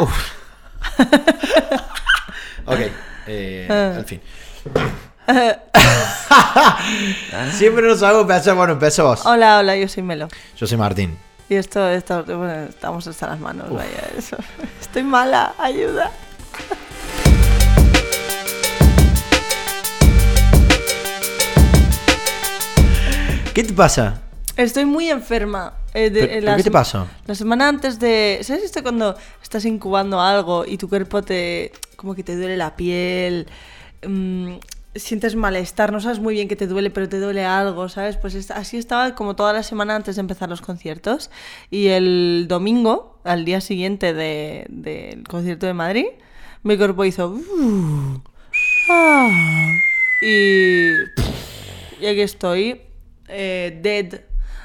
Uf. ok, eh, al fin. Siempre nos hago empezar, bueno, empezó vos. Hola, hola, yo soy Melo. Yo soy Martín. Y esto, esto bueno, estamos hasta las manos, vaya, eso. Estoy mala, ayuda. ¿Qué te pasa? Estoy muy enferma. Eh, de- ¿Pero- eh, pero la qué te pasó? La semana antes de... ¿Sabes esto cuando estás incubando algo y tu cuerpo te... como que te duele la piel? mm, sientes malestar, no sabes muy bien qué te duele, pero te duele algo, ¿sabes? Pues es- así estaba como toda la semana antes de empezar los conciertos. Y el domingo, al día siguiente de- del concierto de Madrid, mi cuerpo hizo... "Uh, ah", y... Y aquí estoy, eh, dead.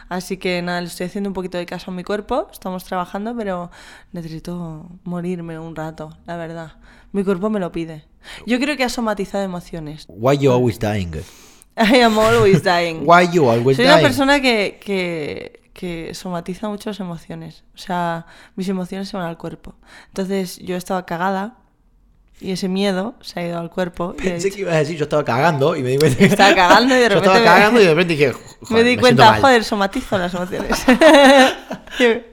Así que nada, le estoy haciendo un poquito de caso a mi cuerpo. Estamos trabajando, pero necesito morirme un rato, la verdad. Mi cuerpo me lo pide. Yo creo que ha somatizado emociones. Why you always dying? I am always dying. Why you always Soy dying? una persona que, que, que somatiza mucho las emociones. O sea, mis emociones se van al cuerpo. Entonces yo estaba cagada y ese miedo se ha ido al cuerpo. y Pensé dicho- que ibas a decir yo estaba cagando y me di cuenta que Estaba cagando y de Yo repente estaba me- cagando y de repente dije, joder, me di cuenta, mal. joder, somatizo las emociones.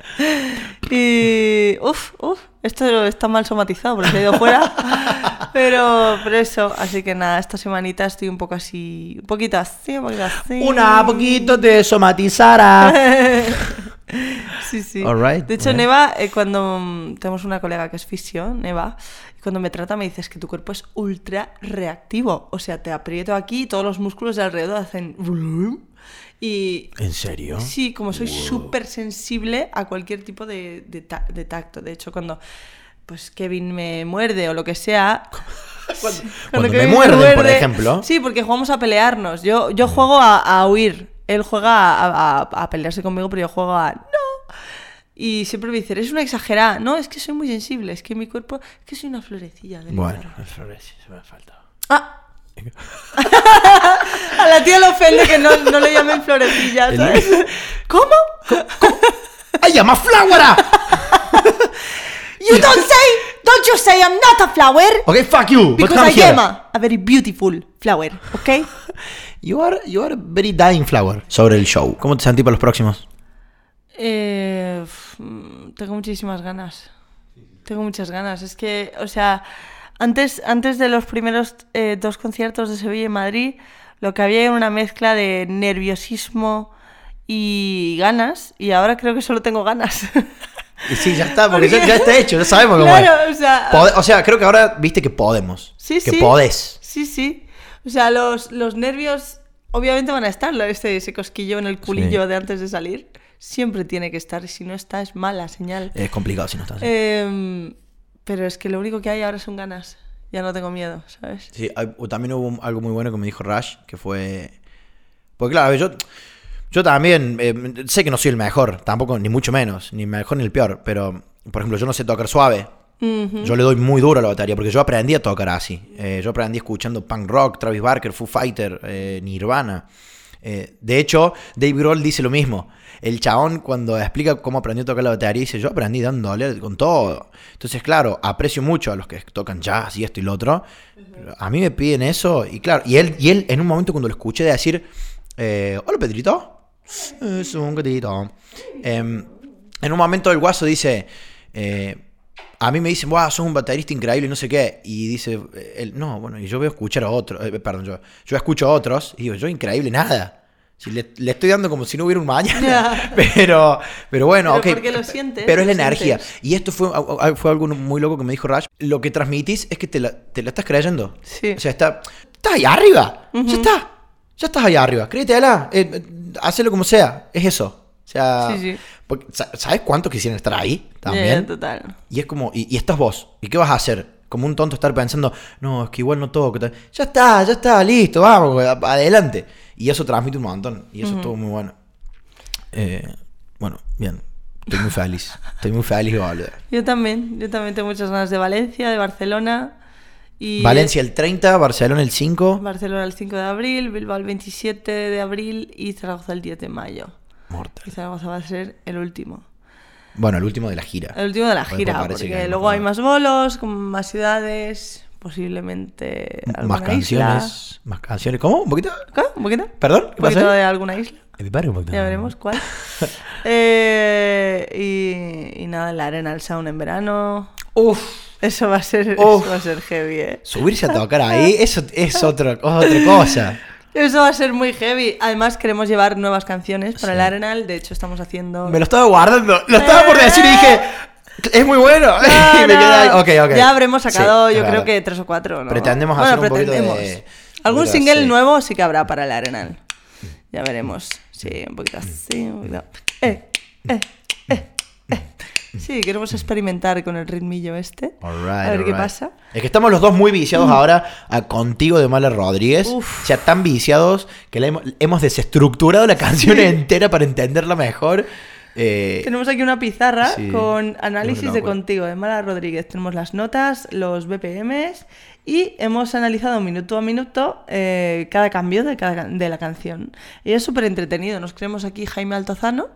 y. Uff, uff, esto está mal somatizado porque se ha ido fuera. pero, pero eso, así que nada, esta semanita estoy un poco así. Un poquito así, un poquito así. Una poquito de somatizara. Sí, sí. De hecho. Neva, eh, cuando mm, tenemos una colega que es fisio, Neva, cuando me trata me dices que tu cuerpo es ultra reactivo. O sea, te aprieto aquí y todos los músculos de alrededor hacen... Y ¿En serio? Sí, como soy súper sensible a cualquier tipo de, de ta- de tacto. De hecho, cuando pues Kevin me muerde o lo que sea. Cuando- cuando cuando me Kevin muerden, por ejemplo. Sí, porque jugamos a pelearnos. Yo, yo juego a, a huir. Él juega a, a- a pelearse conmigo, pero yo juego a. ¡No! Y siempre me dice, eres una exagerada. No, es que soy muy sensible. Es que mi cuerpo. Es que soy una florecilla. del Bueno, sí, se me ha faltado. ¡Ah! A la tía le ofende que no, no le llamen florecilla, ¿sabes? ¿Cómo? ¡Ay, llama Flowera! You don't say, don't you say I'm not a flower, Ok, fuck you. because I here. am a, a very beautiful flower, ¿ok? You are, you are a very dying flower. Sobre el show. ¿Cómo te sentís para los próximos? Eh, tengo muchísimas ganas. Tengo muchas ganas. Es que, o sea, antes, antes de los primeros eh, dos conciertos de Sevilla y Madrid, lo que había era una mezcla de nerviosismo y ganas, y ahora creo que solo tengo ganas. Y sí, ya está, porque Porque- ya, está hecho, ya sabemos cómo Claro, es. o sea- o sea, creo que ahora viste que podemos. Sí, que sí. podés. Sí, sí. O sea, los, los nervios obviamente van a estar, ¿no? este, ese cosquillo en el culillo Sí. de antes de salir. Siempre tiene que estar, y si no está es mala señal. Es complicado si no estás. Em, pero es que lo único que hay ahora son ganas. Ya no tengo miedo, ¿sabes? Sí, también hubo algo muy bueno que me dijo Rush, que fue... Porque claro, yo, yo también eh, sé que no soy el mejor, tampoco, ni mucho menos, ni mejor ni el peor, pero, por ejemplo, yo no sé tocar suave. Yo le doy muy duro a la batería, porque yo aprendí a tocar así. Eh, yo aprendí escuchando punk rock, Travis Barker, Foo Fighter, eh, Nirvana. Eh, de hecho, Dave Grohl dice lo mismo. El chabón cuando explica cómo aprendió a tocar la batería dice, yo aprendí dándole con todo. Entonces, claro, aprecio mucho a los que tocan jazz y esto y lo otro. A mí me piden eso y claro, y él, y él en un momento cuando lo escuché de decir, eh, hola Pedrito, es un gatito. Em, en un momento el guaso dice, eh, a mí me dicen, wow, sos un baterista increíble y no sé qué. Y dice, eh, él, no, bueno, y yo veo escuchar a otros, perdón, yo, yo escucho a otros y digo, yo increíble nada. Si le, le estoy dando como si no hubiera un mañana. pero, pero bueno, Pero ok. porque lo sientes, Pero es la energía. sientes. Y esto fue, fue algo muy loco que me dijo Rash. Lo que transmitís es que te la, te la estás creyendo. Sí. O sea, está, estás ahí arriba. Ya está. Ya estás ahí arriba. Créetela. Eh, eh, hacelo como sea. Es eso. O sea, Sí, sí. porque, sa- ¿sabes cuántos quisieran estar ahí? También. Ya, total. Y es como, y, y estás vos. ¿Y qué vas a hacer? Como un tonto estar pensando, no, es que igual no toco. Ya está, ya está, listo, vamos, adelante. Y eso transmite un montón. Y eso estuvo muy bueno. Eh, bueno, bien. Estoy muy feliz. Estoy muy feliz volver. Yo también, yo también tengo muchas ganas de Valencia, de Barcelona. Y Valencia el 30, Barcelona el 5. Barcelona el 5 de abril, Bilbao el 27 de abril y Zaragoza el 10 de mayo. Mortal. Y Zaragoza va a ser el último. Bueno, el último de la gira. El último de la gira, porque luego hay más bolos, con más ciudades, posiblemente alguna Más canciones. Más canciones. ¿Cómo? ¿Un poquito? ¿Qué? ¿Un poquito? ¿Perdón? ¿Qué ¿Un poquito de alguna isla? Ya veremos cuál. Eh, y, y nada, la Arena al Sound en verano. Uf. Eso va a ser, Uf. eso va a ser heavy, eh. Subirse a tocar ahí, eso es otra, otra cosa. Eso va a ser muy heavy. Además, queremos llevar nuevas canciones para Sí. el Arenal. De hecho, estamos haciendo. Me lo estaba guardando. Lo estaba por decir y dije, es muy bueno. No, y me no. quedé ahí. Ok, ok. Ya habremos sacado, Sí, yo es creo que tres o cuatro, ¿no? Pretendemos Bueno, hacer un poquito de- Algún poquito single así. nuevo sí que habrá para el Arenal. Ya veremos. Sí, un poquito así, un poquito. Eh, eh, eh, eh. Sí, queremos experimentar con el ritmillo este. Alright, a ver qué alright. pasa. Es que estamos los dos muy viciados ahora a Contigo de Mala Rodríguez. Uf. O sea, tan viciados que la hemos, hemos desestructurado la canción entera para entenderla mejor. Eh, Tenemos aquí una pizarra Sí, con análisis de contigo de Mala Rodríguez. Tenemos las notas, los BPMs y hemos analizado minuto a minuto eh, cada cambio de, cada, de la canción. Y es súper entretenido. Nos creemos aquí Jaime Altozano.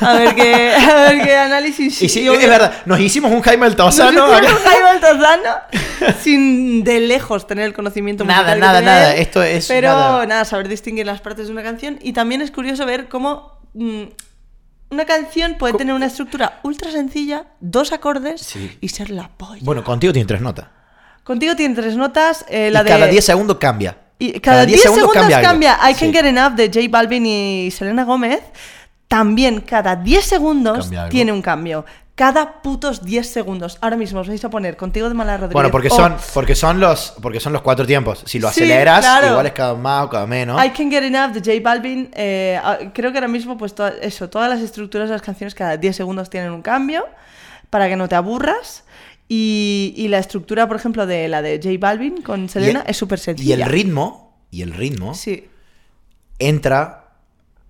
A ver qué, a ver qué análisis. y sí, yo- es verdad, nos hicimos un Jaime nos Altozano. hicimos acá. un Jaime Altozano sin de lejos tener el conocimiento Nada, nada, nada. él, Esto es Pero nada. nada, saber distinguir las partes de una canción. Y también es curioso ver cómo mm, una canción puede tener una estructura ultra sencilla, dos acordes Sí. y ser la polla. Bueno, Contigo tiene tres notas. Contigo tiene tres notas. eh, la y de... cada 10 segundos cambia. Y cada 10 segundos, cambia. I Can Sí. Get Enough de J Balvin y Selena Gómez. También cada 10 segundos tiene un cambio. Cada putos 10 segundos. Ahora mismo os vais a poner contigo de Mala Rodríguez. Bueno, porque son, porque son los, porque son los cuatro tiempos. Si lo Sí, aceleras, claro. igual es cada más o cada menos. I Can Get Enough de J Balvin. eh, ah, creo que ahora mismo, pues eso, todas las estructuras de las canciones cada 10 segundos tienen un cambio para que no te aburras. Y, y la estructura, por ejemplo, de la de J Balvin con Selena Y el- es súper Y sencilla. el ritmo, y el ritmo Sí. entra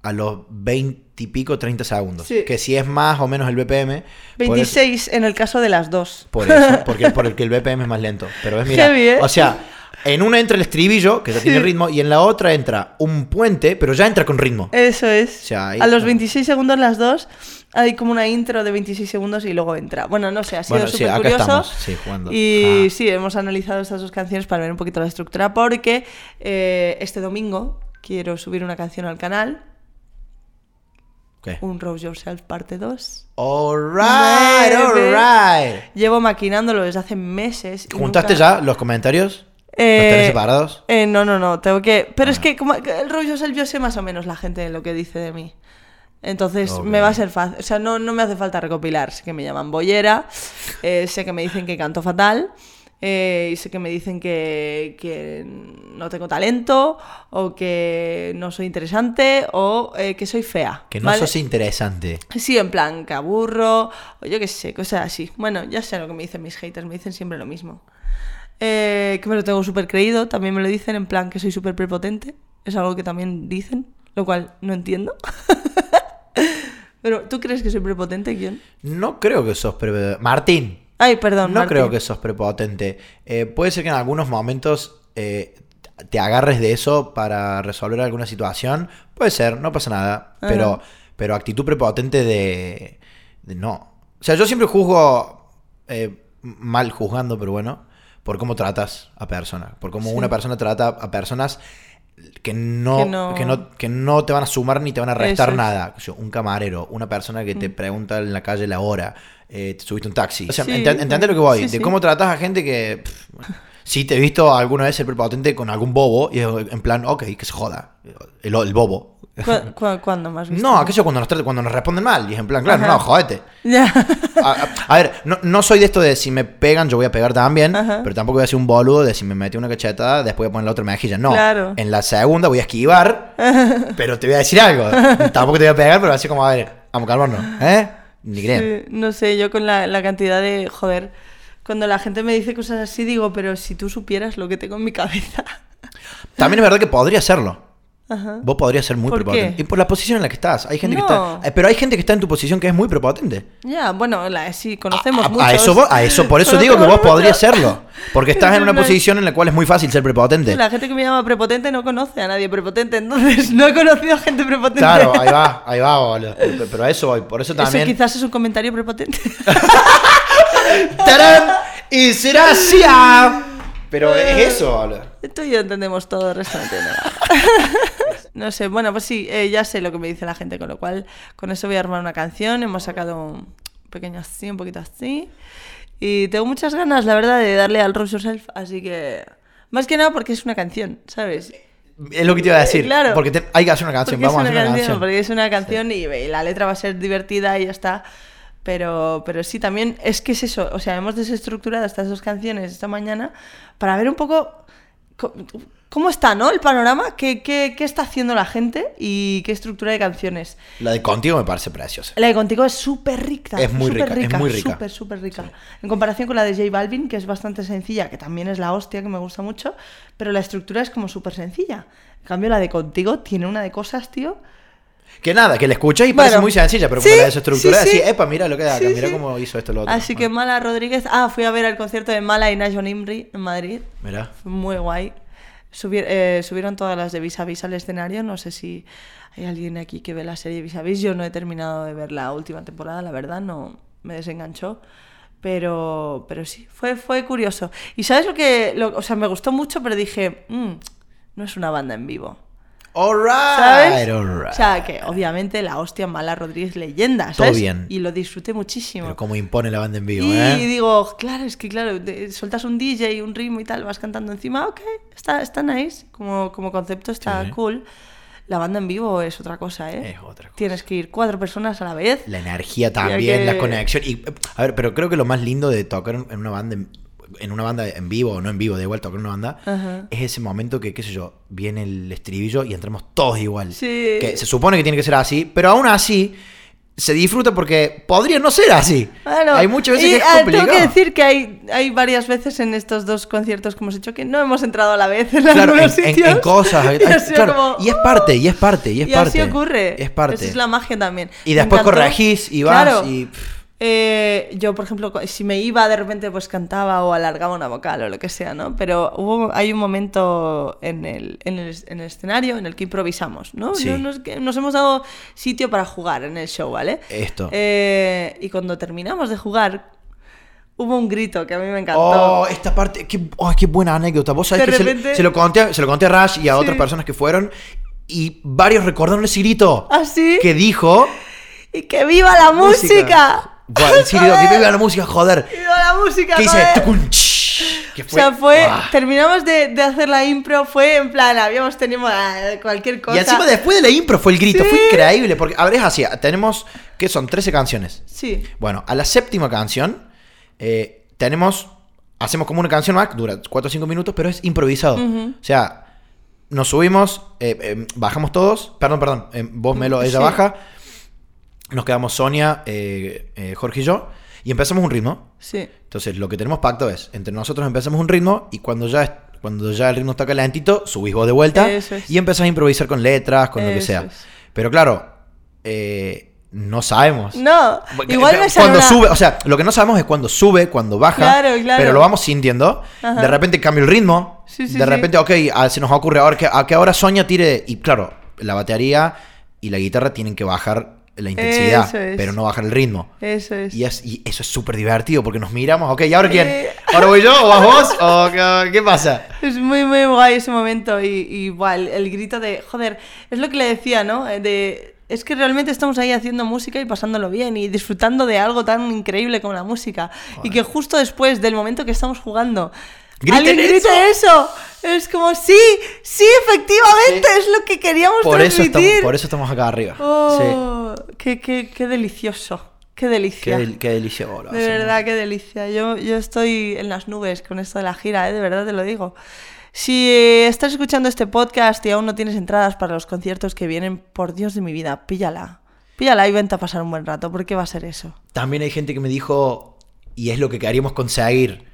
a los 20 y pico, 30 segundos. Sí. Que si es más o menos el BPM. por eso- 26 en el caso de las dos. Por eso, porque por el que el BPM es más lento. Pero es mira, Heavy, ¿eh? o sea, en una entra el estribillo, que ya tiene ritmo, y en la otra entra un puente, pero ya entra con ritmo. Eso es. sea, ahí a los está. 26 segundos las dos hay como una intro de 26 segundos y luego entra. Bueno, no sé, ha sido Bueno, súper curioso. estamos, sí, jugando. Y Ah. sí, hemos analizado estas dos canciones para ver un poquito la estructura porque eh, este domingo quiero subir una canción al canal, Ok. un Rose Yourself parte 2. Alright, alright. Llevo maquinándolo desde hace meses. y ¿Juntaste nunca- ya los comentarios? Eh, ¿Los tenés separados? eh, no, no, no, tengo que... Pero es Ah. que como el rollo es el yo sé más o menos la gente lo que dice de mí. Entonces Ok. me va a ser fácil. O sea, no, no me hace falta recopilar. Sé que me llaman bollera, eh, sé que me dicen que canto fatal, eh, y sé que me dicen que, que no tengo talento, o que no soy interesante, o eh, que soy fea. Que no ¿vale? sos interesante. Sí, en plan, que aburro, o yo qué sé, cosas así. Bueno, ya sé lo que me dicen mis haters, me dicen siempre lo mismo. Eh, que me lo tengo súper creído, también me lo dicen en plan que soy súper prepotente. Es algo que también dicen, lo cual no entiendo. Pero, ¿tú crees que soy prepotente, Guión? No creo que sos prepotente. Martín, Ay, perdón. no Martín. creo que sos prepotente. Eh, puede ser que en algunos momentos eh, te agarres de eso para resolver alguna situación. Puede ser, no pasa nada. Ajá. Pero, pero actitud prepotente de, de no. O sea, yo siempre juzgo eh, mal juzgando, pero bueno, por cómo tratas a personas. Por cómo Sí. una persona trata a personas que no, Que que no- que no te van a sumar ni te van a restar Eso nada. O sea, un camarero, una persona que te pregunta en la calle la hora, eh, te subiste un taxi. O sea, Sí, ent- ¿entendés lo que voy? sí, de sí. cómo tratas a gente que... pff, sí, te he visto alguna vez ser prepotente con algún bobo y en plan, ok, que se joda. El, el bobo. ¿Cu- cu- ¿Cuándo más visto? No, aquello cuando nos, cuando nos responden mal. Y es en plan, claro, Ajá. no, jodete. Ya. A, a- a ver, no, no soy de esto de si me pegan, yo voy a pegar también, Ajá. pero tampoco voy a ser un boludo de si me metí una cachetada, después voy a poner la otra mejilla. No, Claro. en la segunda voy a esquivar, pero te voy a decir algo. tampoco te voy a pegar, pero así como, a ver, vamos a calmarnos, ¿eh? Ni creen. Sí, no sé, yo con la, la cantidad de. Joder, cuando la gente me dice cosas así, digo, pero si tú supieras lo que tengo en mi cabeza. También es verdad que podría hacerlo. Ajá. vos podrías ser muy ¿Por prepotente. qué? Y por la posición en la que estás. Hay gente que está. eh, Pero hay gente que está en tu posición que es muy prepotente. Ya, bueno, la, sí, conocemos a, a eso, vo- a eso, por eso digo que vos podrías serlo. Porque estás en una posición en la cual es muy fácil ser prepotente. La gente que me llama prepotente no conoce a nadie prepotente, entonces no he conocido a gente prepotente. Claro, ahí va, ahí va, boludo. Pero a eso voy. Por eso Eso también. quizás es un comentario prepotente. ¡Tarán! ¡Y será así! ah. Pero es eso, boludo. Tú y yo entendemos todo, el resto no entiende nada. no sé, bueno, pues sí, eh, ya sé lo que me dice la gente, con lo cual con eso voy a armar una canción. Hemos sacado un pequeño así, un poquito así. Y tengo muchas ganas, la verdad, de darle al Rose Yourself, así que... Más que nada porque es una canción, ¿sabes? Es lo que te iba a decir. Claro. Porque te- hay que hacer una canción. Porque Vamos a hacer una canción, canción. porque es una canción y, y la letra va a ser divertida y ya está. Pero, pero sí, también es que es eso. O sea, hemos desestructurado estas dos canciones esta mañana para ver un poco co- cómo está, ¿no? El panorama, qué, qué, qué está haciendo la gente y qué estructura de canciones. La de contigo me parece preciosa. La de Contigo es súper rica. Es muy súper rica, es muy rica. Súper, súper rica. En comparación con la de J Balvin, que es bastante sencilla, que también es la hostia, que me gusta mucho, pero la estructura es como súper sencilla. En cambio, la de Contigo tiene una de cosas, tío. Que nada, que la escucháis y parece Bueno, muy sencilla, pero sí, cuando la desestructura sí, sí. así, epa, mira lo que da acá, mira cómo hizo esto lo otro. Así que Mala Rodríguez. Ah, fui a ver el concierto de Mala y Najon Imri en Madrid. Mira. Fue muy guay. Subi- eh, subieron todas las de Vis a Vis al escenario. No sé si hay alguien aquí que ve la serie Vis a Vis. Yo no he terminado de ver la última temporada, la verdad, no me desenganchó. Pero, pero sí, fue, fue curioso. Y sabes lo que. lo- o sea, me gustó mucho, pero dije, "Mm, no es una banda en vivo. Alright, alright. O sea, que obviamente la hostia Mala Rodríguez leyenda, Todo ¿sabes? bien. Y lo disfruté muchísimo. Pero cómo impone la banda en vivo, Y ¿eh? digo, claro, es que claro, te- sueltas un DJ, un ritmo y tal, vas cantando encima, ok, está, está nice, como, como concepto está Sí. cool. La banda en vivo es otra cosa, ¿eh? Es otra cosa. Tienes que ir cuatro personas a la vez. La energía también, que- la conexión. Y, a ver, pero creo que lo más lindo de tocar en una banda en, en una banda en vivo o no en vivo, da igual tocar en una banda, Ajá. es ese momento que, qué sé yo, viene el estribillo y entramos todos igual. Sí. Que se supone que tiene que ser así, pero aún así se disfruta porque podría no ser así. Bueno, Hay muchas veces y, que es ah, complicado. Tengo que decir que hay, hay varias veces en estos dos conciertos que hemos hecho que no hemos entrado a la vez en Claro, en, algunos en- sitios. en cosas. Y, hay- claro, como, y es parte, y es parte, y es y parte. así ocurre. Es parte. Esa es la magia también. Y después corregís y vas Claro. y. pff, Eh, yo, por ejemplo, si me iba de repente, pues cantaba o alargaba una vocal o lo que sea, ¿no? Pero hubo, hay un momento en el, en el, en el escenario en el que improvisamos, ¿no? Sí. No- Nos, nos hemos dado sitio para jugar en el show, ¿vale? Esto. Eh, y cuando terminamos de jugar, hubo un grito que a mí me encantó. Oh, esta parte, qué, oh, qué buena anécdota. Vos sabés De que se- repente- se, lo conté, se lo conté a Rash y a Sí. otras personas que fueron y varios recordaron ese grito ¿Ah, sí? que dijo ¡Y que viva la música! En serio, que viva la música, joder. ¡Viva la música! Que joder! ch, que O sea, fue- fue. ah. Terminamos de, de hacer la impro, fue en plan, habíamos tenido ah, cualquier cosa. Y encima después de la impro fue el grito, Sí. fue increíble, porque, a ver, es así, tenemos, ¿qué son? 13 canciones. Sí. Bueno, a la séptima canción eh, tenemos, hacemos como una canción más, dura 4 o 5 minutos, pero es improvisado. O sea, nos subimos, eh, eh, bajamos todos, perdón, perdón, eh, vos Melo, ella Sí. baja, nos quedamos Sonia, eh, eh, Jorge y yo, y empezamos un ritmo. Sí. Entonces, lo que tenemos pacto es, entre nosotros empezamos un ritmo y cuando ya, cuando ya el ritmo está calentito, subís vos de vuelta es. y empezás a improvisar con letras, con lo que sea. es. Pero claro, eh, no sabemos. No, igual Cuando una- sube, o sea, lo que no sabemos es cuando sube, cuando baja, Claro, claro. pero lo vamos sintiendo. Ajá. De repente cambia el ritmo. Sí, sí, de repente, ok, ah, se nos ocurre ahora que a qué hora Sonia tire. Y claro, la batería y la guitarra tienen que bajar la intensidad, Eso es. pero no bajar el ritmo. Eso es. Y, es- y eso es súper divertido porque nos miramos, ok, ¿y ahora quién? Eh. ¿Ahora voy yo o vas vos? ¿O qué, qué pasa? Es muy, muy guay ese momento. Y, y igual, el grito de, joder, es lo que le decía, ¿no? Eh, De, es que realmente estamos ahí haciendo música y pasándolo bien y disfrutando de algo tan increíble como la música. Y que justo después del momento que estamos jugando, ¡Griten alguien grite eso. Es como, sí, sí, efectivamente, es lo que queríamos Por eso, transmitir. estamos, por eso estamos acá arriba. Sí. Qué, qué, qué delicioso. Qué Qué, delicia. del- qué delicia. oh, De verdad, qué delicia. Yo, yo estoy en las nubes con esto de la gira, ¿eh? de verdad te lo digo. Si eh, estás escuchando este podcast y aún no tienes entradas para los conciertos que vienen, por Dios de mi vida, píllala. Píllala y vente a pasar un buen rato, porque va a ser eso. También hay gente que me dijo, y es lo que queríamos conseguir,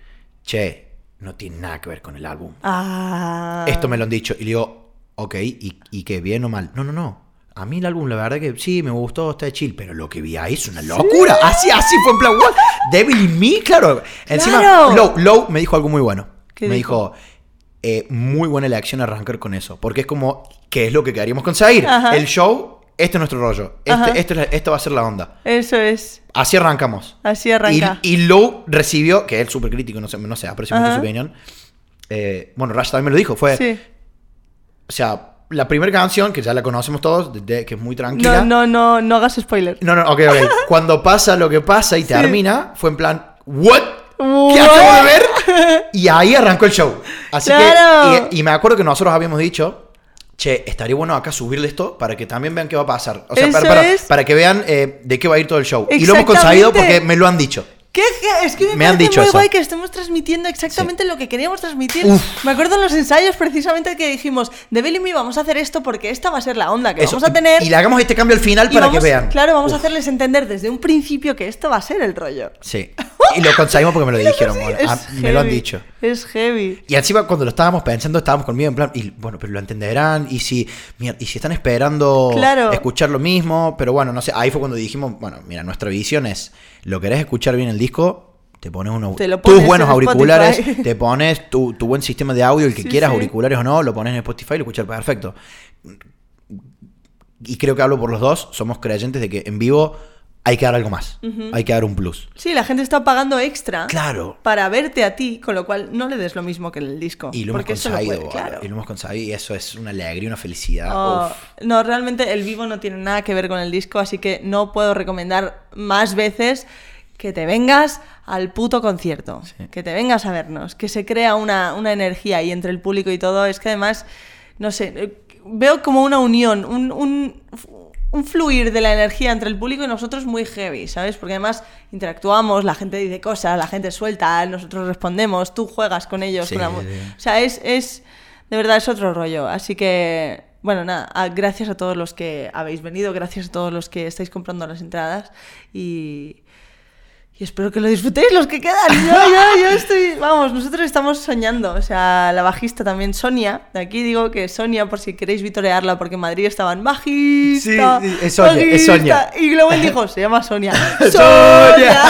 che, no tiene nada que ver con el álbum. Ah. Esto me lo han dicho. Y le digo, ok, ¿y, y qué? ¿Bien o mal? No, no, no. A mí el álbum, la verdad que sí, me gustó, está de chill, pero lo que vi ahí es una locura. Así, así fue en plan, what? Devil in Me, claro. Encima, Claro. Low, Low me dijo algo muy bueno. ¿Qué me dijo? dijo, eh, muy buena elección arrancar con eso, porque es como, ¿qué es lo que queríamos conseguir? Ajá. El show, este es nuestro rollo, Ajá. este, esto, va a ser la onda. Eso es. Así arrancamos. Así arranca. Y, y Low recibió, que es súper crítico, no sé, no sé, aprecio mucho su opinión. Eh, bueno, Rush también me lo dijo, fue, Sí. o sea, la primera canción, que ya la conocemos todos, de- de- que es muy tranquila. No, no, no, no hagas spoiler. No, no, ok, ok. Cuando pasa lo que pasa y Sí. termina, fue en plan, ¿what? ¿Qué acabo de ver? Y ahí arrancó el show. Así Claro. que, y, y me acuerdo que nosotros habíamos dicho, che, estaría bueno acá subirle esto para que también vean qué va a pasar. O sea, para, para- para que vean eh, de qué va a ir todo el show. Y lo hemos conseguido porque me lo han dicho. ¿Qué? Es que me, Me han dicho muy eso. guay que estemos transmitiendo exactamente lo que queríamos transmitir. Uf. Me acuerdo en los ensayos precisamente que dijimos, de Billy Me vamos a hacer esto porque esta va a ser la onda que Eso. vamos a tener. Y le hagamos este cambio al final y para vamos- que vean. Claro, vamos a Uf, hacerles entender desde un principio que esto va a ser el rollo. Sí. Y lo conseguimos porque me lo dijeron. Bueno, me lo han heavy, dicho. Es heavy. Y encima cuando lo estábamos pensando, estábamos conmigo en plan, y bueno, pero lo entenderán, y si, mira, y si están esperando Claro. escuchar lo mismo, pero bueno, no sé, ahí fue cuando dijimos, bueno, mira, nuestra visión es, lo querés escuchar bien el disco, te pones unos, Te lo tus pones buenos en auriculares, Spotify. te pones tu, tu buen sistema de audio, el que Sí, quieras, sí. auriculares o no, lo pones en Spotify y lo escuchas perfecto. Y creo que hablo por los dos, somos creyentes de que en vivo hay que dar algo más, hay que dar un plus. Sí, la gente está pagando extra Claro. para verte a ti, con lo cual no le des lo mismo que el disco. Y lo hemos no conseguido, puede, claro. y lo hemos conseguido, y eso es una alegría, una felicidad. Oh, no, realmente el vivo no tiene nada que ver con el disco, así que no puedo recomendar más veces que te vengas al puto concierto, Sí. que te vengas a vernos, que se crea una, una energía ahí entre el público y todo. Es que además, no sé, eh, veo como una unión, un, un, un fluir de la energía entre el público y nosotros muy heavy, ¿sabes? Porque además interactuamos, la gente dice cosas, la gente suelta, nosotros respondemos, tú juegas con ellos. Sí, con la sí. o sea, es, es. De verdad, es otro rollo. Así que. Bueno, nada, gracias a todos los que habéis venido, gracias a todos los que estáis comprando las entradas y. Y espero que lo disfrutéis los que quedan. Yo, yo, yo estoy. Vamos, nosotros estamos soñando. O sea, la bajista también, Sonia. De aquí digo que Sonia, por si queréis vitorearla, porque en Madrid estaban bajista. Sí, sí, es Sonia, es bajista". Sonia. Y él dijo, se llama Sonia. Sonia. ¡Sonia!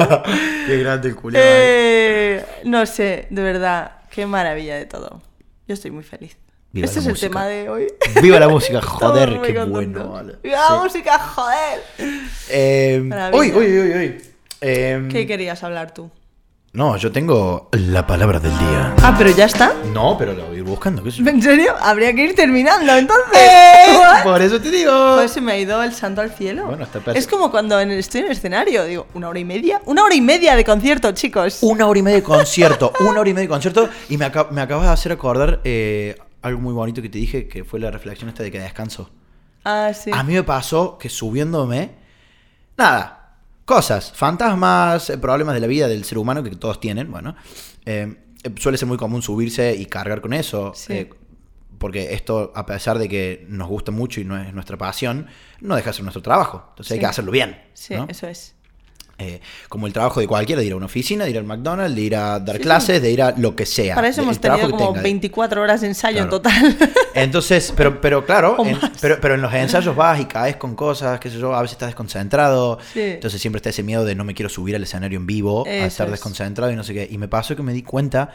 Qué grande el culo. Eh, no sé, de verdad, qué maravilla de todo. Yo estoy muy feliz. Viva este es el tema de hoy. Viva la música, joder, qué bueno. vale. Viva la música, joder. Eh, uy, uy, uy, uy. Eh, ¿Qué querías hablar tú? no, yo tengo la palabra del día. Ah, pero ya está. No, pero lo voy a ir buscando. ¿En serio? Habría que ir terminando entonces. Eh? Por eso te digo. Joder, se me ha ido el santo al cielo. Bueno, está perfecto. es como cuando en el- estoy en el escenario, digo, una hora y media. Una hora y media de concierto, chicos. Una hora y media de concierto, una hora y media de concierto. Y me, acab- me acabas de hacer acordar eh, algo muy bonito que te dije, que fue la reflexión esta de que descanso. Ah, sí. A mí me pasó que subiéndome, nada, cosas, fantasmas, eh, problemas de la vida del ser humano que todos tienen, bueno, eh, eh, suele ser muy común subirse y cargar con eso, Sí. eh, porque esto, a pesar de que nos gusta mucho y no es nuestra pasión, no deja de ser nuestro trabajo, entonces hay que hacerlo bien. Sí, ¿no? eso es. Eh, como el trabajo de cualquiera, de ir a una oficina, de ir al McDonald's, de ir a dar clases, de ir a lo que sea. Para eso hemos tenido como tenga. 24 horas de ensayo en total. Entonces, pero, pero claro, en- pero, pero en los ensayos vas y caes con cosas, qué sé yo, a veces estás desconcentrado. Sí. Entonces siempre está ese miedo de no me quiero subir al escenario en vivo, a Eso estar es. desconcentrado y no sé qué. Y me pasó que me di cuenta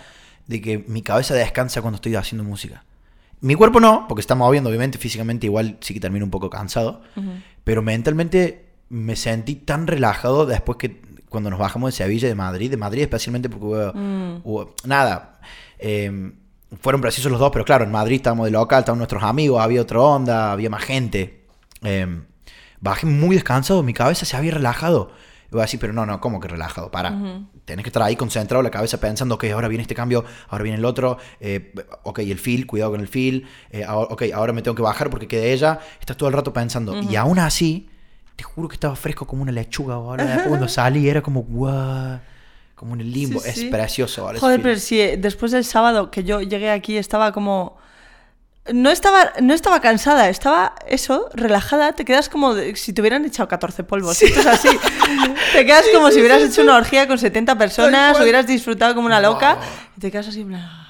de que mi cabeza descansa cuando estoy haciendo música. Mi cuerpo no, porque está moviendo, obviamente, físicamente igual sí que termino un poco cansado. Pero mentalmente me sentí tan relajado después que cuando nos bajamos de Sevilla de Madrid, de Madrid especialmente porque hubo, Mm. hubo- nada, eh, fueron precisos los dos, pero claro, en Madrid estábamos de local, estaban nuestros amigos, había otra onda, había más gente. Eh, bajé muy descansado, mi cabeza se había relajado. Y voy a decir, pero no, no, ¿cómo que relajado? Para. Tenés que estar ahí concentrado, la cabeza pensando, ok, ahora viene este cambio, ahora viene el otro, eh, ok, el feel, cuidado con el feel, eh, ahora- ok, ahora me tengo que bajar porque quedé ella. Estás todo el rato pensando. Y aún así, te juro que estaba fresco como una lechuga. Después cuando salí era como, wow, como en el limbo. Sí, sí. Es precioso. ese Joder, pero si eh, después del sábado que yo llegué aquí estaba como... No estaba, no estaba cansada, estaba eso, relajada, te quedas como de- si te hubieran echado 14 polvos. Esto es así. te quedas como si hubieras hecho una orgía con 70 personas, hubieras disfrutado como una loca, y te quedas así en plan...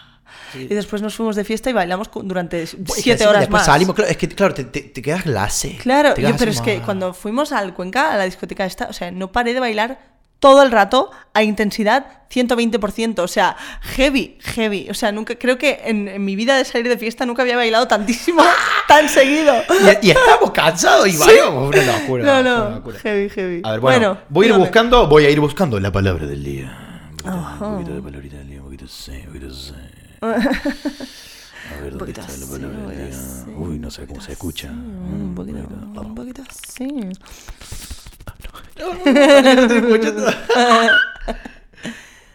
Y después nos fuimos de fiesta y bailamos durante Es que siete horas después más. salimos, claro, es que claro, te, te, te quedas glacé. Claro, yo, pero es que cuando fuimos al Cuenca, a la discoteca esta, o sea, no paré de bailar todo el rato a intensidad 120%, o sea, heavy, heavy. O sea, nunca creo que en, en mi vida de salir de fiesta nunca había bailado tantísimo, tan seguido. Y, y estamos cansados y bailamos. Una locura. No, una no, locura. heavy, heavy. A ver, bueno, voy a ir dígame. buscando, voy a ir buscando la palabra del día. Un poquito, un poquito de palabrita del día, un poquito sí, un poquito sí. A ver, ¿dónde está la palabra Uy, no sé cómo se escucha. Un Mm, poquito, un poquito así.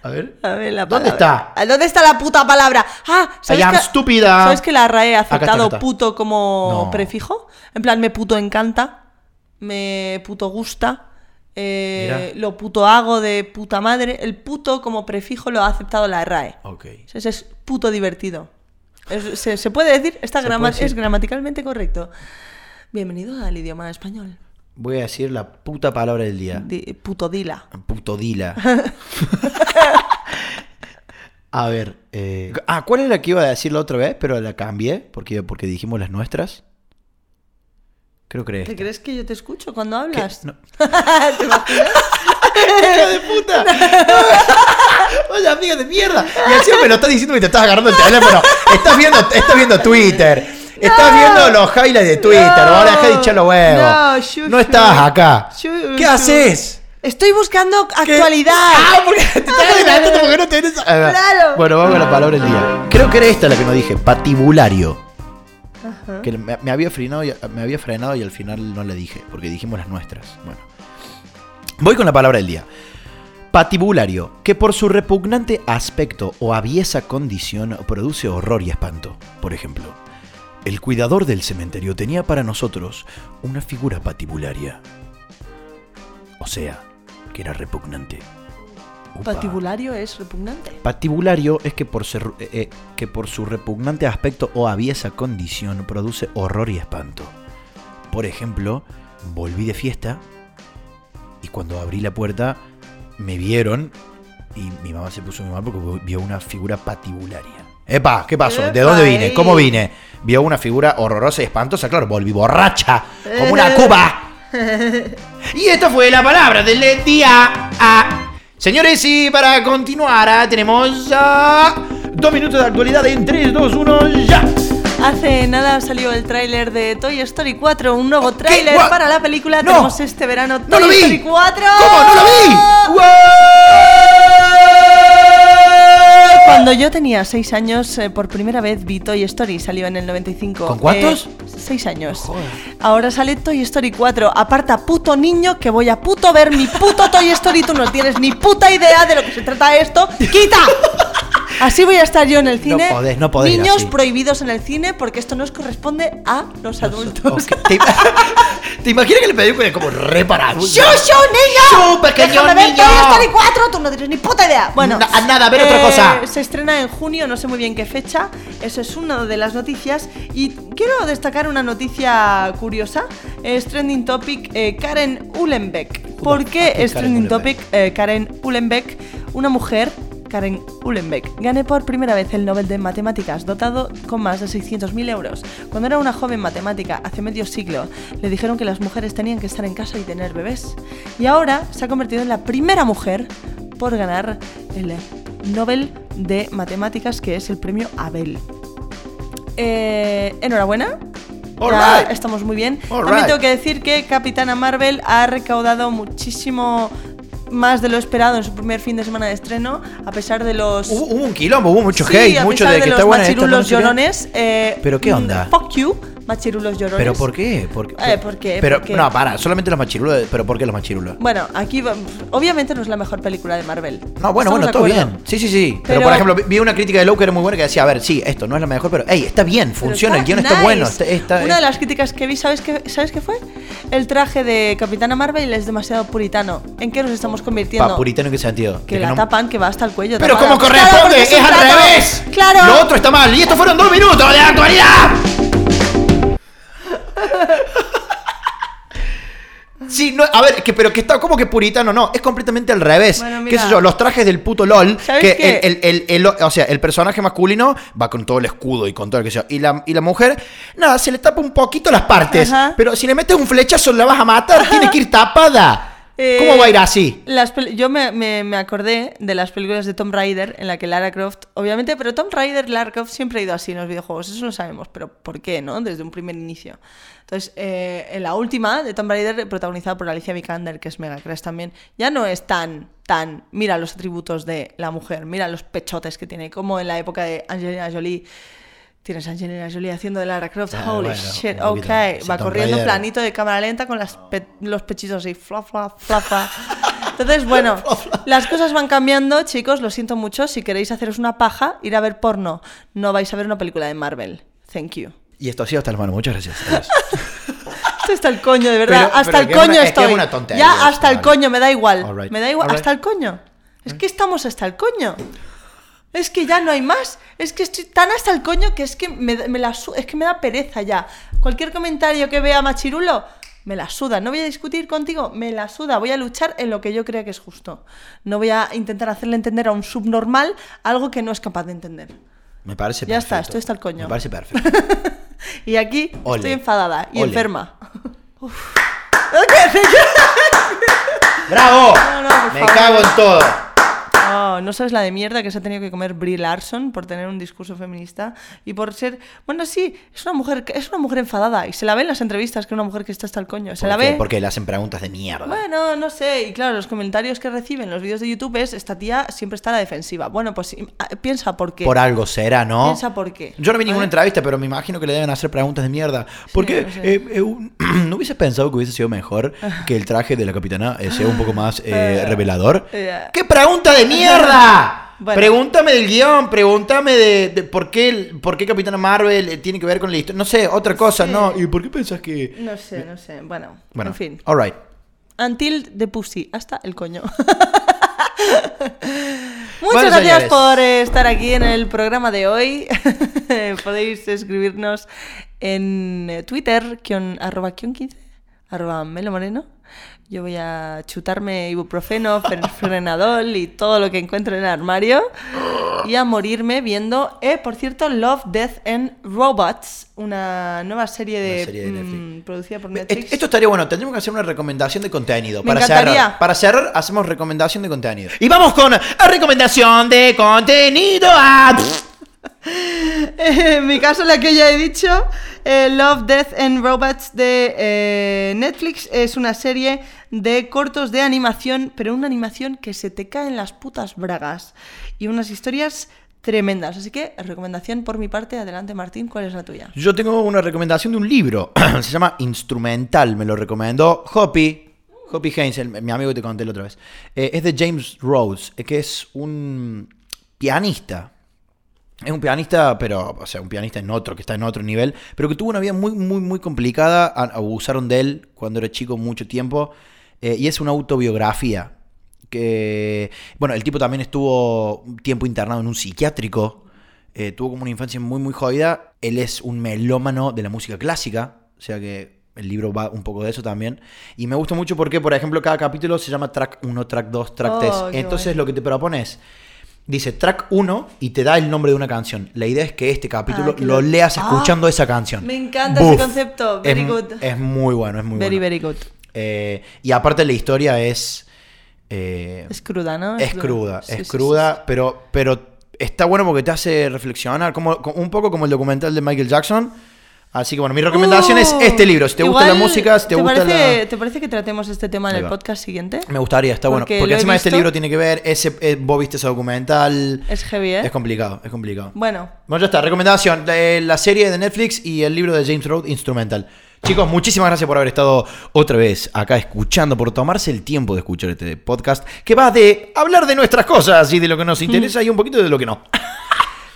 A ver. A ver, la ¿Dónde. Ah, ¿Dónde está la puta palabra? Ah, ¿sabes I am que, estúpida. ¿Sabes que la RAE ha está, aceptado está. puto como prefijo? En plan, me puto encanta, me puto gusta, eh, lo puto hago de puta madre. El puto como prefijo lo ha aceptado la RAE. Ok. Es puto divertido. Es- se, se puede decir, Está grama- puede decir. es gramaticalmente correcto. Bienvenido al idioma español. Voy a decir la puta palabra del día. Di- puto dila. Puto Dila. A ver. eh, Ah, ¿cuál es la que iba a decir la otra vez? Pero la cambié porque, porque dijimos las nuestras. Creo que ¿Te crees que yo te escucho cuando hablas? No. ¿Te imaginas? ¡Hija de puta! Vaya amiga de mierda. Y encima me lo estás diciendo que te estás agarrando el teléfono. Estás viendo, estás viendo Twitter. Estás viendo los highlights de Twitter. No. Ahora dejá de echar los huevos. No, No, shu, shu. estabas acá. ¿Qué haces? Estoy buscando ¿Qué? actualidad. Ah, porque te estás adelantando porque no tenés. Claro. Bueno, vamos a la palabra del día. Creo que era esta la que no dije. Patibulario. Ajá. Que me, me había frenado y, me había frenado y al final no la dije, porque dijimos las nuestras. Bueno. Voy con la palabra del día. Patibulario, que por su repugnante aspecto o aviesa condición produce horror y espanto. Por ejemplo, el cuidador del cementerio tenía para nosotros una figura patibularia. O sea, que era repugnante. Upa. Patibulario es repugnante. Patibulario es que por, ser- eh, eh, que por su repugnante aspecto o aviesa condición produce horror y espanto. Por ejemplo, volví de fiesta y cuando abrí la puerta me vieron y mi mamá se puso muy mal porque vio una figura patibularia. Epa, ¿qué pasó? ¿De dónde vine? ¿Cómo vine? Vio una figura horrorosa y espantosa, claro, volví borracha, como una cuba. Y esta fue la palabra del día. Ah, Señores, y para continuar, ah, tenemos ah, dos minutos de actualidad en 3, 2, 1, ya. Hace nada salió el tráiler de Toy Story 4, un nuevo tráiler para la película. No. Tenemos este verano ¡No Toy lo vi! Story 4. ¿Cómo? ¡No lo vi! Cuando yo tenía 6 años, eh, por primera vez vi Toy Story, salió en el 95. ¿Con cuántos? 6 años. Joder. Ahora sale Toy Story 4. Aparta, puto niño, que voy a puto ver mi puto Toy Story. Tú no tienes ni puta idea de lo que se trata esto. ¡Quita! Así voy a estar yo en el cine. podés, no podés Niños así. prohibidos en el cine porque esto nos corresponde a los adultos. Ok, ¿Te, ¿Te imaginas que el película es como reparado? ¡Shushu, niño! ¡Shu, pequeño Déjame ver niño! Story 4, tú no tienes ni puta idea. Bueno, eh, Na- nada, a ver otra cosa. Se estrena en junio, no sé muy bien qué fecha. Eso es una de las noticias. Y quiero destacar una noticia curiosa. Es trending topic eh, Karen Uhlenbeck. ¿Por qué es trending topic eh, Karen Uhlenbeck? Una mujer. Karen Uhlenbeck gane por primera vez el Nobel de Matemáticas, dotado con más de 600.000 euros. Cuando era una joven matemática, hace medio siglo, le dijeron que las mujeres tenían que estar en casa y tener bebés. Y ahora se ha convertido en la primera mujer por ganar el Nobel de Matemáticas, que es el premio Abel. Eh, enhorabuena. Right. estamos muy bien. All También right. tengo que decir que Capitana Marvel ha recaudado muchísimo más de lo esperado en su primer fin de semana de estreno, a pesar de los Hubo, hubo un quilombo, hubo mucho Sí, hate, a mucho pesar de que los está buena esta, no llorones. eh, ¿Pero qué mm, onda? Fuck you, machirulos llorones. ¿Pero por qué? ¿Por qué? Eh, ¿por qué? Pero, ¿Por qué? no, para, solamente los machirulos, pero ¿por qué los machirulos? Bueno, aquí obviamente no es la mejor película de Marvel. No, bueno, ¿Estamos bueno, todo bien. Sí, sí, sí. Pero, Pero- por ejemplo, vi- una crítica de Low que era muy buena que decía, a ver, sí, esto no es la mejor, pero hey, está bien, funciona, el guion está nice. bueno. Está, está- Una de las críticas que vi, ¿sabes qué, ¿sabes qué fue? El traje de Capitana Marvel es demasiado puritano. ¿En qué nos estamos convirtiendo? Pa, puritano en qué sentido. que De la no- tapan, que va hasta el cuello. Pero como Claro, corresponde, porque es, al revés. Claro. Lo otro está mal. Y estos fueron dos minutos de actualidad. Sí, no, a ver, que, pero que está como que puritano, no, es completamente al revés. Bueno, ¿Qué sé yo? Los trajes del puto LOL, ¿Sabes que qué? el, el- el- el- o sea, el personaje masculino va con todo el escudo y con todo el que sea. Y la, y la mujer, nada, se le tapa un poquito las partes. Ajá. Pero si le metes un flechazo la vas a matar, tiene que ir tapada. Eh, ¿Cómo va a ir así? Las yo me, me- me acordé de las películas de Tomb Raider en la que Lara Croft, obviamente, pero Tomb Raider, Lara Croft siempre ha ido así en los videojuegos, eso lo sabemos, pero ¿por qué, no? Desde un primer inicio. Entonces, eh, en la última de Tomb Raider, protagonizada por Alicia Vikander, que es mega crash también, ya no es tan, tan, mira los atributos de la mujer, mira los pechotes que tiene, como en la época de Angelina Jolie. Tienes a Angelina Jolie haciendo de Lara Croft. Ah, Holy bueno, shit, ok. Va corriendo en planito de cámara lenta con las pe- los pechitos así, fla, fla, fla, fla. Entonces, bueno, las cosas van cambiando, chicos, lo siento mucho. Si queréis haceros una paja, ir a ver porno. No vais a ver una película de Marvel. Thank you. Y esto ha sido hasta el mano. Muchas gracias. Adiós. Esto está el coño, de verdad. Pero- hasta pero el es una- coño es que estoy. una tontería ya hasta el vale. coño, me da igual. Right, Me da igual, right. hasta el coño. Es que estamos hasta el coño. Es que ya no hay más. Es que estoy tan hasta el coño que es que me, me la es que me da pereza ya. Cualquier comentario que vea machirulo, me la suda. No voy a discutir contigo, me la suda. Voy a luchar en lo que yo crea que es justo. No voy a intentar hacerle entender a un subnormal algo que no es capaz de entender. Me parece Ya está, perfecto. estoy hasta el coño. Me parece perfecto. Y aquí Ole. estoy enfadada y Ole. enferma. Uf. ¡Bravo! No, no, Me favor. cago en todo. No, no sabes la de mierda que se ha tenido que comer Brie Larson por tener un discurso feminista y por ser, bueno, sí, es una mujer es una mujer enfadada y se la ve en las entrevistas que es una mujer que está hasta el coño, se ¿Por la qué? ve. Porque le hacen preguntas de mierda. Bueno, no sé, y claro, los comentarios que reciben los vídeos de YouTube es esta tía siempre está a la defensiva. Bueno, pues ah, piensa por qué. Por algo será, ¿no? Piensa por qué. Yo no vi ninguna entrevista, pero me imagino que le deben hacer preguntas de mierda. Porque no sé. eh, eh, un- ¿no hubieses pensado que hubiese sido mejor que el traje de la capitana eh, sea un poco más eh, revelador? ¡Qué pregunta de mierda! Bueno. Pregúntame del guion, pregúntame de, de por, qué, por qué Capitana Marvel eh, tiene que ver con la historia. No sé, otra cosa, Sí. ¿no? ¿Y por qué pensás que...? No sé, no sé. Bueno, Bueno, en fin. alright. Until the pussy, hasta el coño. Muchas Bueno, gracias señores. por eh, estar aquí en el programa de hoy. Podéis escribirnos en eh, Twitter, kion, arroba kion 15, arroba Melo Moreno. Yo voy a chutarme ibuprofeno, frenadol y todo lo que encuentro en el armario. Y a morirme viendo, eh, por cierto, Love, Death and Robots, una nueva serie de, serie mm, producida por Eh, Netflix. Esto estaría bueno, tendríamos que hacer una recomendación de contenido. Me para encantaría. cerrar. Para cerrar, hacemos recomendación de contenido. Y vamos con a recomendación de contenido. Pff. En mi caso, la que ya he dicho, eh, Love, Death and Robots de eh, Netflix es una serie de cortos de animación, pero una animación que se te caen las putas bragas y unas historias tremendas. Así que, recomendación por mi parte. Adelante, Martín, ¿cuál es la tuya? Yo tengo una recomendación de un libro. Se llama Instrumental. Me lo recomendó Hoppy. Hoppy Haynes, mi amigo que te conté la otra vez. Eh, es de James Rhodes, que es un pianista. Es un pianista, pero, o sea, un pianista en otro, que está en otro nivel, pero que tuvo una vida muy, muy, muy complicada. Abusaron de él cuando era chico mucho tiempo. eh, y es una autobiografía. Que, bueno, el tipo también estuvo un tiempo internado en un psiquiátrico. eh, tuvo como una infancia muy, muy jodida. Él es un melómano de la música clásica. O sea que el libro va un poco de eso también. Y me gusta mucho porque, por ejemplo, cada capítulo se llama track 1, track 2, track Oh, 3. qué Entonces lo que te propones Dice track 1 y te da el nombre de una canción. La idea es que este capítulo Ah, que lo lo- leas Ah, escuchando esa canción. me encanta ese concepto. Very es, good. Es muy bueno, es muy very, bueno. very good. Eh, y aparte la historia es... eh, Es cruda, ¿no? es cruda, Sí, es sí, sí, cruda, Pero, pero está bueno porque te hace reflexionar, como- un poco como el documental de Michael Jackson. Así que bueno, mi recomendación es Uh, este libro. Si te gusta la igual, música, si te, gusta parece, la... ¿Te parece que tratemos este tema en el podcast siguiente? Me gustaría, está bueno. Porque Porque lo he encima este libro tiene que ver, ese, eh, vos viste ese documental. Es heavy, ¿eh? Es complicado, es complicado. Bueno, Bueno, ya está. Recomendación: la, la serie de Netflix y el libro de James Road, Instrumental. Chicos, muchísimas gracias por haber estado otra vez acá escuchando, por tomarse el tiempo de escuchar este podcast que va de hablar de nuestras cosas y de lo que nos interesa y un poquito de lo que no.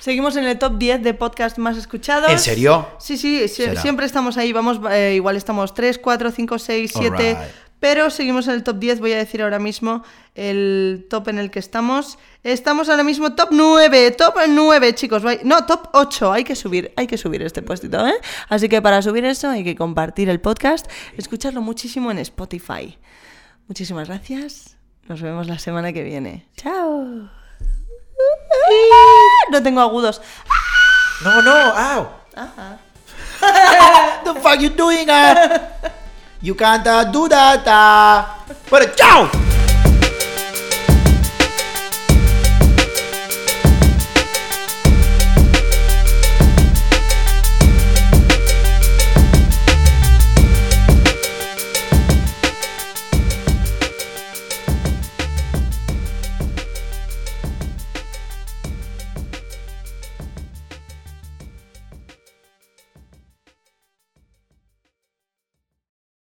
Seguimos en el top 10 de podcast más escuchados. ¿En serio? Sí, sí, Será. siempre estamos ahí. Vamos, eh, igual estamos 3, 4, 5, 6, 7. Alright. Pero seguimos en el top 10, voy a decir ahora mismo el top en el que estamos. Estamos ahora mismo top 9, top 9, chicos. No, top 8. Hay que subir, hay que subir este puestito, ¿eh? Así que para subir eso hay que compartir el podcast, escucharlo muchísimo en Spotify. Muchísimas gracias. Nos vemos la semana que viene. Chao. No tengo agudos. No, no, ow. the fuck you doing? Uh? you can't uh, do that. Uh. But uh, ciao.